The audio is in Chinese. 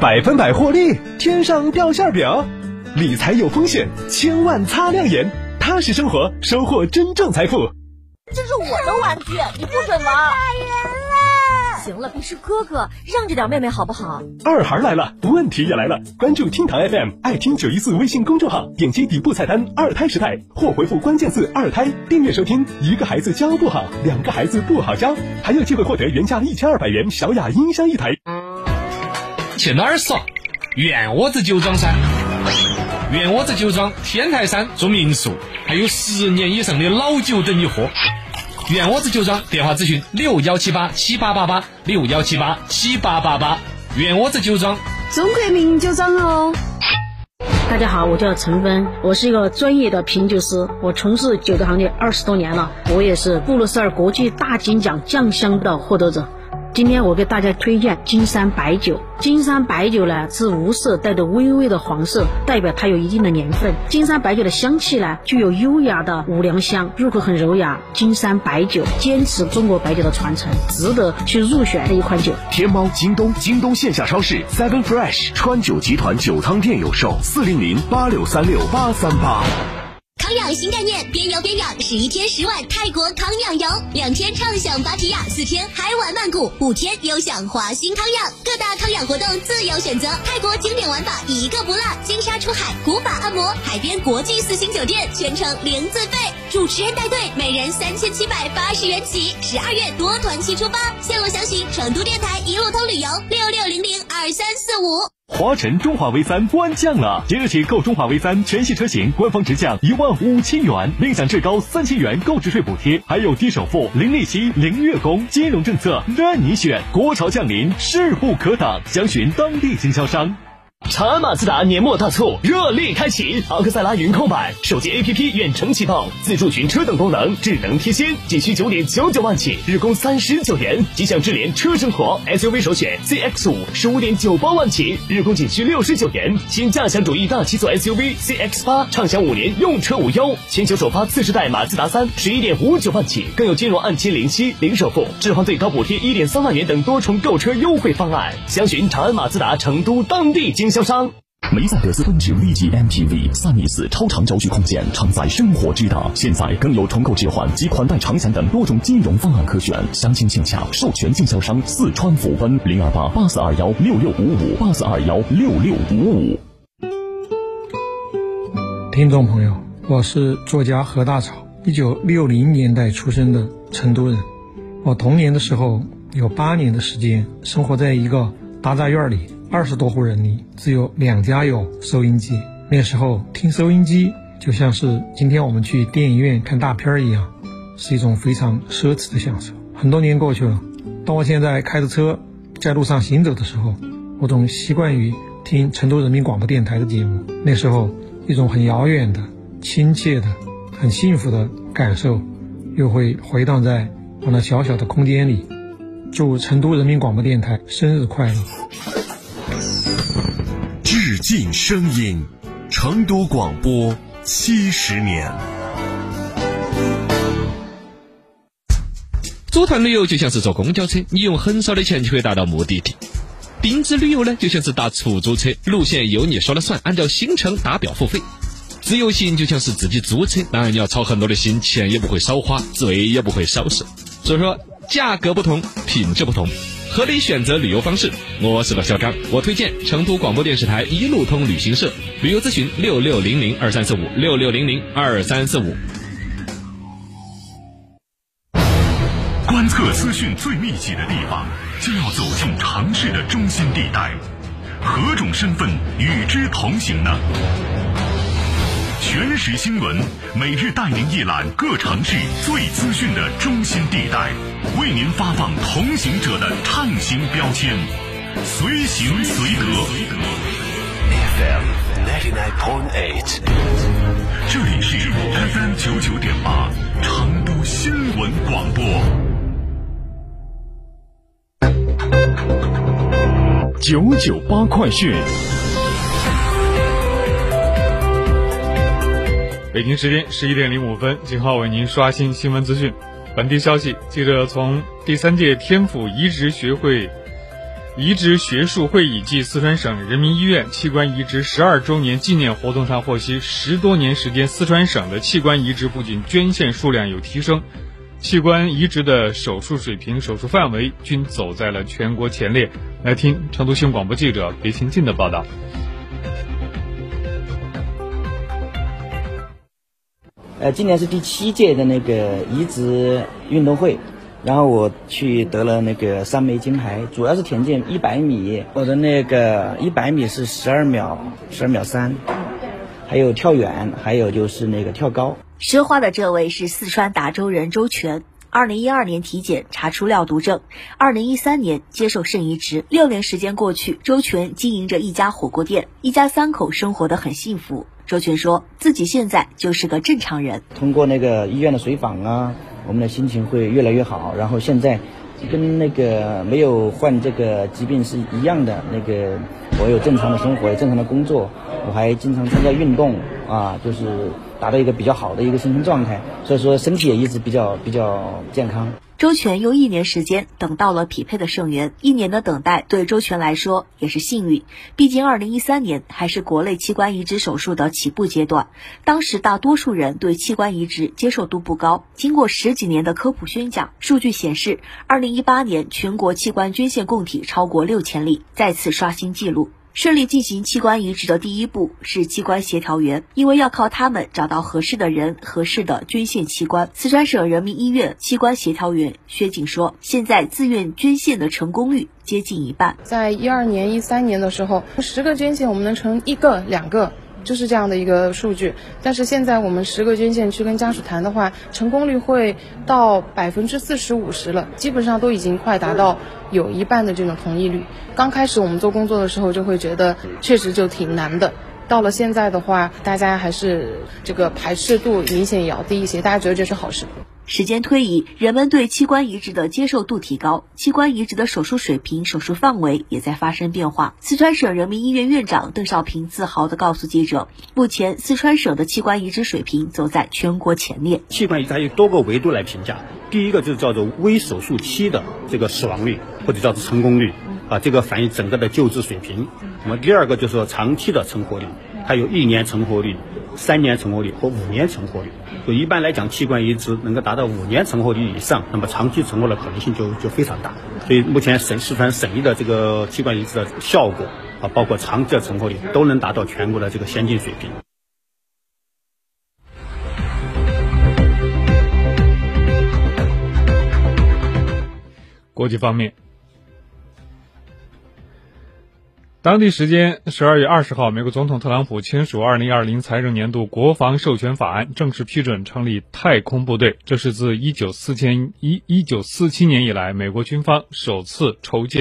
百分百获利，天上掉馅饼。理财有风险，千万擦亮眼。踏实生活，收获真正财富。这是我的玩具，你不准玩。打人了！行了，别是哥哥，让着点妹妹好不好？二孩来了，问题也来了。关注厅堂 FM，爱听九一四微信公众号，点击底部菜单“二胎时代”或回复关键字“二胎”，订阅收听。一个孩子教不好，两个孩子不好教，还有机会获得原价一千二百元小雅音箱一台。去哪儿耍？袁窝子酒庄噻！袁窝子酒庄天台山住民宿，还有十年以上的老酒等你喝。袁窝子酒庄电话咨询六幺七八七八八八六幺七八七八八八。袁窝子酒庄，中国名酒庄哦。大家好，我叫陈芬，我是一个专业的品酒师，我从事酒的行业二十多年了，我也是布鲁塞尔国际大金奖酱香的获得者。今天我给大家推荐金山白酒。金山白酒呢是无色，带着微微的黄色，代表它有一定的年份。金山白酒的香气呢具有优雅的五粮香，入口很柔雅。金山白酒坚持中国白酒的传承，值得去入选的一款酒。天猫、京东、京东线下超市、Seven Fresh、川酒集团酒仓店有售，四零零八六三六八三八。新概念，边游边养，十一天十万泰国康养游，两天畅享芭提雅，四天。嗨玩曼谷，五天优享华欣康养，各大康养活动自由选择，泰国经典玩法一个不落，金沙出海，古法按摩，海边国际四星酒店，全程零自费，主持人带队，每人三千七百八十元起，十二月多团期出发，线路详询成都电台一路通旅游六六零零二三四五。华晨中华 V 三官降了，即日起购中华 V 三全系车型，官方直降一万五千元，另享最高三千元购置税补贴，还有低首付、零利息、零月供，金融政策任你选。国潮降临，势不可挡，详询当地经销商。长安马自达年末大促热力开启，昂克赛拉云控版手机 APP 远程启动，自助寻车等功能，智能贴心，仅需九点九九万起，日供三十九元。吉祥智联车生活 SUV 首选 CX 五，十五点九八万起，日供仅需六十九元。新驾享主义大七座 SUV CX 八，畅享五年用车无忧。全球首发次世代马自达三，十一点五九万起，更有金融按揭零息、零首付、置换最高补贴一点三万元等多重购车优惠方案。详询长安马自达成都当地经销商。梅赛德斯奔驰 V 级 MPV 三米四超长轴距空间，承载生活之大。现在更有重构置换及款待长享等多种金融方案可选。详情请洽授权经销商四川福奔零二八八四二幺六六五五八四二幺六六五五。听众朋友，我是作家何大草，一九六零年代出生的成都人。我童年的时候有八年的时间生活在一个大杂院里。二十多户人里，只有两家有收音机。那时候听收音机就像是今天我们去电影院看大片一样，是一种非常奢侈的享受。很多年过去了，当我现在开着车在路上行走的时候，我总习惯于听成都人民广播电台的节目。那时候，一种很遥远的、亲切的、很幸福的感受，又会回荡在我那小小的空间里。祝成都人民广播电台生日快乐！尽声音，成都广播七十年。组团旅游就像是坐公交车，你用很少的钱就可以达到目的地；定制旅游呢，就像是打出租车，路线由你说了算，按照行程打表付费；自由行就像是自己租车，当然你要操很多的心，钱也不会少花，罪也不会少受。所以说，价格不同，品质不同。合理选择旅游方式，我是乐小刚，我推荐成都广播电视台一路通旅行社，旅游咨询六六零零二三四五六六零零二三四五。观测资讯最密集的地方，就要走进城市的中心地带，何种身份与之同行呢？全时新闻，每日带您一览各城市最资讯的中心地带，为您发放同行者的畅行标签，随行随得。FM 这里是 FM 九九点八，成都新闻广播。九九八快讯。北京时间十一点零五分，金浩为您刷新新闻资讯。本地消息，记者从第三届天府移植学会移植学术会议暨四川省人民医院器官移植十二周年纪念活动上获悉，十多年时间，四川省的器官移植不仅捐献数量有提升，器官移植的手术水平、手术范围均走在了全国前列。来听成都新闻广播记者别清静的报道。呃，今年是第七届的那个移植运动会，然后我去得了那个三枚金牌，主要是田径一百米，我的那个一百米是十二秒十二秒三，还有跳远，还有就是那个跳高。说话的这位是四川达州人周全，二零一二年体检查出尿毒症，二零一三年接受肾移植，六年时间过去，周全经营着一家火锅店，一家三口生活的很幸福。周群说自己现在就是个正常人。通过那个医院的随访啊，我们的心情会越来越好。然后现在跟那个没有患这个疾病是一样的。那个我有正常的生活，正常的工作，我还经常参加运动啊，就是达到一个比较好的一个身心状态。所以说身体也一直比较比较健康。周全用一年时间等到了匹配的肾源，一年的等待对周全来说也是幸运。毕竟，二零一三年还是国内器官移植手术的起步阶段，当时大多数人对器官移植接受度不高。经过十几年的科普宣讲，数据显示，二零一八年全国器官捐献供体超过六千例，再次刷新纪录。顺利进行器官移植的第一步是器官协调员，因为要靠他们找到合适的人、合适的捐献器官。四川省人民医院器官协调员薛景说：“现在自愿捐献的成功率接近一半。在一二年、一三年的时候，十个捐献我们能成一个、两个。”就是这样的一个数据，但是现在我们十个捐献去跟家属谈的话，成功率会到百分之四十五十了，基本上都已经快达到有一半的这种同意率。刚开始我们做工作的时候就会觉得确实就挺难的，到了现在的话，大家还是这个排斥度明显也要低一些，大家觉得这是好事。时间推移，人们对器官移植的接受度提高，器官移植的手术水平、手术范围也在发生变化。四川省人民医院院长邓少平自豪地告诉记者，目前四川省的器官移植水平走在全国前列。器官移植还有多个维度来评价，第一个就是叫做微手术期的这个死亡率或者叫做成功率，啊，这个反映整个的救治水平。那么第二个就是说长期的成活率，还有一年成活率。三年成活率和五年成活率，就一般来讲，器官移植能够达到五年成活率以上，那么长期成活的可能性就就非常大。所以目前省四川省医的这个器官移植的效果啊，包括长期的成活率，都能达到全国的这个先进水平。国际方面。当地时间十二月二十号，美国总统特朗普签署二零二零财政年度国防授权法案，正式批准成立太空部队。这是自一九四千一一九四七年以来，美国军方首次筹建。